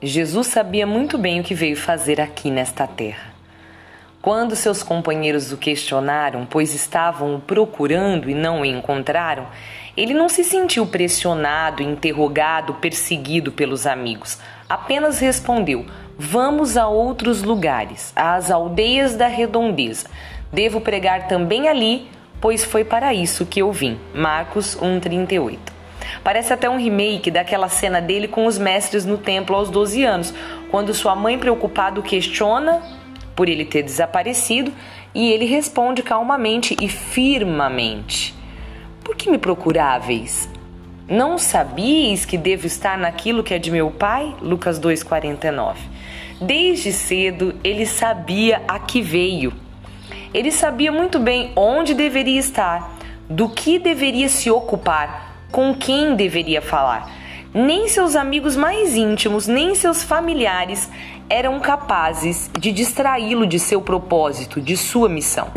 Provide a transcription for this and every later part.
Jesus sabia muito bem o que veio fazer aqui nesta terra. Quando seus companheiros o questionaram, pois estavam o procurando e não o encontraram, ele não se sentiu pressionado, interrogado, perseguido pelos amigos. Apenas respondeu: Vamos a outros lugares, às aldeias da redondeza. Devo pregar também ali, pois foi para isso que eu vim. Marcos 1:38. Parece até um remake daquela cena dele com os mestres no templo aos 12 anos, quando sua mãe preocupada questiona por ele ter desaparecido e ele responde calmamente e firmemente: Por que me procuráveis? Não sabias que devo estar naquilo que é de meu pai? Lucas 2,49. Desde cedo ele sabia a que veio. Ele sabia muito bem onde deveria estar, do que deveria se ocupar, com quem deveria falar. Nem seus amigos mais íntimos, nem seus familiares eram capazes de distraí-lo de seu propósito, de sua missão.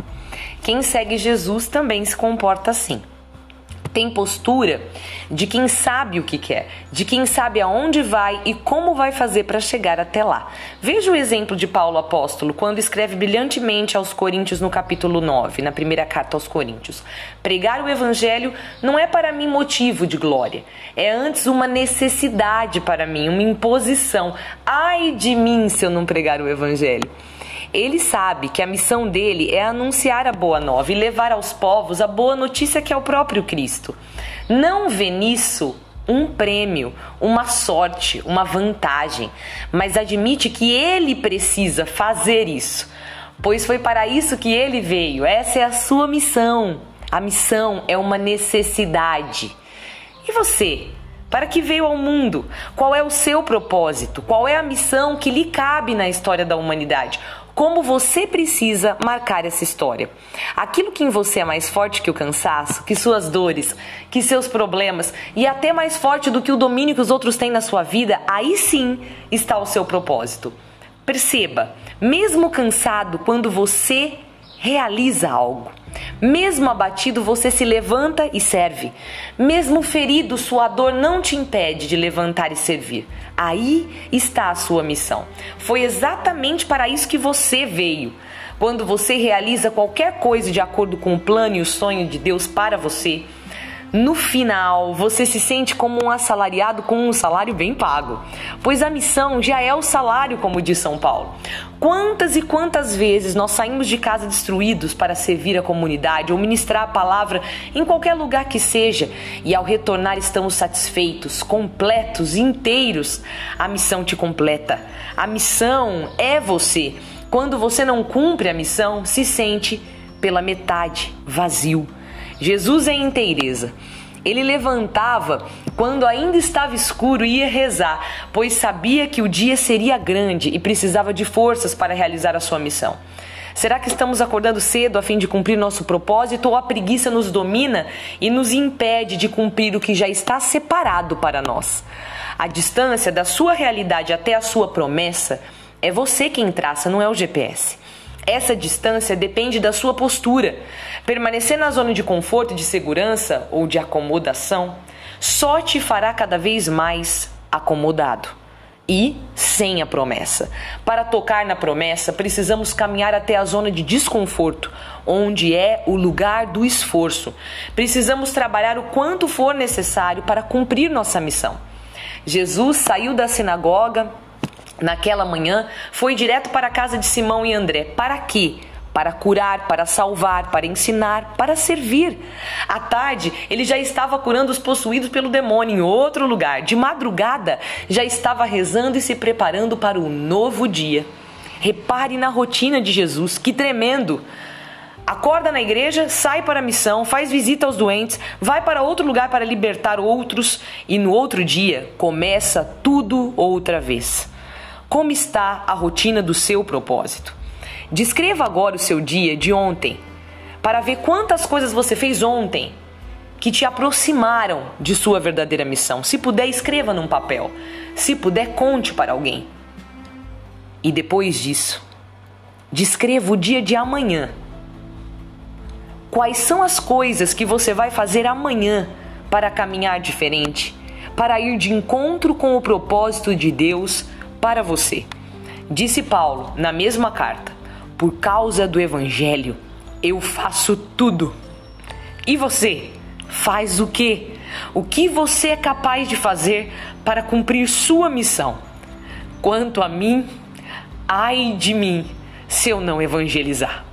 Quem segue Jesus também se comporta assim tem postura de quem sabe o que quer, de quem sabe aonde vai e como vai fazer para chegar até lá. Veja o exemplo de Paulo apóstolo quando escreve brilhantemente aos Coríntios no capítulo 9, na primeira carta aos Coríntios. Pregar o evangelho não é para mim motivo de glória, é antes uma necessidade para mim, uma imposição. Ai de mim se eu não pregar o evangelho. Ele sabe que a missão dele é anunciar a boa nova e levar aos povos a boa notícia que é o próprio Cristo. Não vê nisso um prêmio, uma sorte, uma vantagem, mas admite que ele precisa fazer isso, pois foi para isso que ele veio. Essa é a sua missão. A missão é uma necessidade. E você? Para que veio ao mundo? Qual é o seu propósito? Qual é a missão que lhe cabe na história da humanidade? Como você precisa marcar essa história. Aquilo que em você é mais forte que o cansaço, que suas dores, que seus problemas e até mais forte do que o domínio que os outros têm na sua vida, aí sim está o seu propósito. Perceba, mesmo cansado, quando você realiza algo. Mesmo abatido, você se levanta e serve. Mesmo ferido, sua dor não te impede de levantar e servir. Aí está a sua missão. Foi exatamente para isso que você veio. Quando você realiza qualquer coisa de acordo com o plano e o sonho de Deus para você, no final, você se sente como um assalariado com um salário bem pago, pois a missão já é o salário, como diz São Paulo. Quantas e quantas vezes nós saímos de casa destruídos para servir a comunidade ou ministrar a palavra em qualquer lugar que seja, e ao retornar estamos satisfeitos, completos, inteiros? A missão te completa. A missão é você. Quando você não cumpre a missão, se sente pela metade vazio Jesus é inteireza. Ele levantava quando ainda estava escuro e ia rezar, pois sabia que o dia seria grande e precisava de forças para realizar a sua missão. Será que estamos acordando cedo a fim de cumprir nosso propósito ou a preguiça nos domina e nos impede de cumprir o que já está separado para nós? A distância da sua realidade até a sua promessa é você quem traça, não é o GPS. Essa distância depende da sua postura. Permanecer na zona de conforto de segurança ou de acomodação só te fará cada vez mais acomodado e sem a promessa. Para tocar na promessa, precisamos caminhar até a zona de desconforto, onde é o lugar do esforço. Precisamos trabalhar o quanto for necessário para cumprir nossa missão. Jesus saiu da sinagoga naquela manhã, foi direto para a casa de Simão e André. Para quê? Para curar, para salvar, para ensinar, para servir. À tarde, ele já estava curando os possuídos pelo demônio em outro lugar. De madrugada, já estava rezando e se preparando para o novo dia. Repare na rotina de Jesus, que tremendo! Acorda na igreja, sai para a missão, faz visita aos doentes, vai para outro lugar para libertar outros e no outro dia começa tudo outra vez. Como está a rotina do seu propósito? Descreva agora o seu dia de ontem para ver quantas coisas você fez ontem que te aproximaram de sua verdadeira missão. Se puder, escreva num papel. Se puder, conte para alguém. E depois disso, descreva o dia de amanhã. Quais são as coisas que você vai fazer amanhã para caminhar diferente, para ir de encontro com o propósito de Deus para você. Disse Paulo na mesma carta: Por causa do Evangelho, eu faço tudo. E você? Faz o que? O que você é capaz de fazer para cumprir sua missão? Quanto a mim, ai de mim se eu não evangelizar.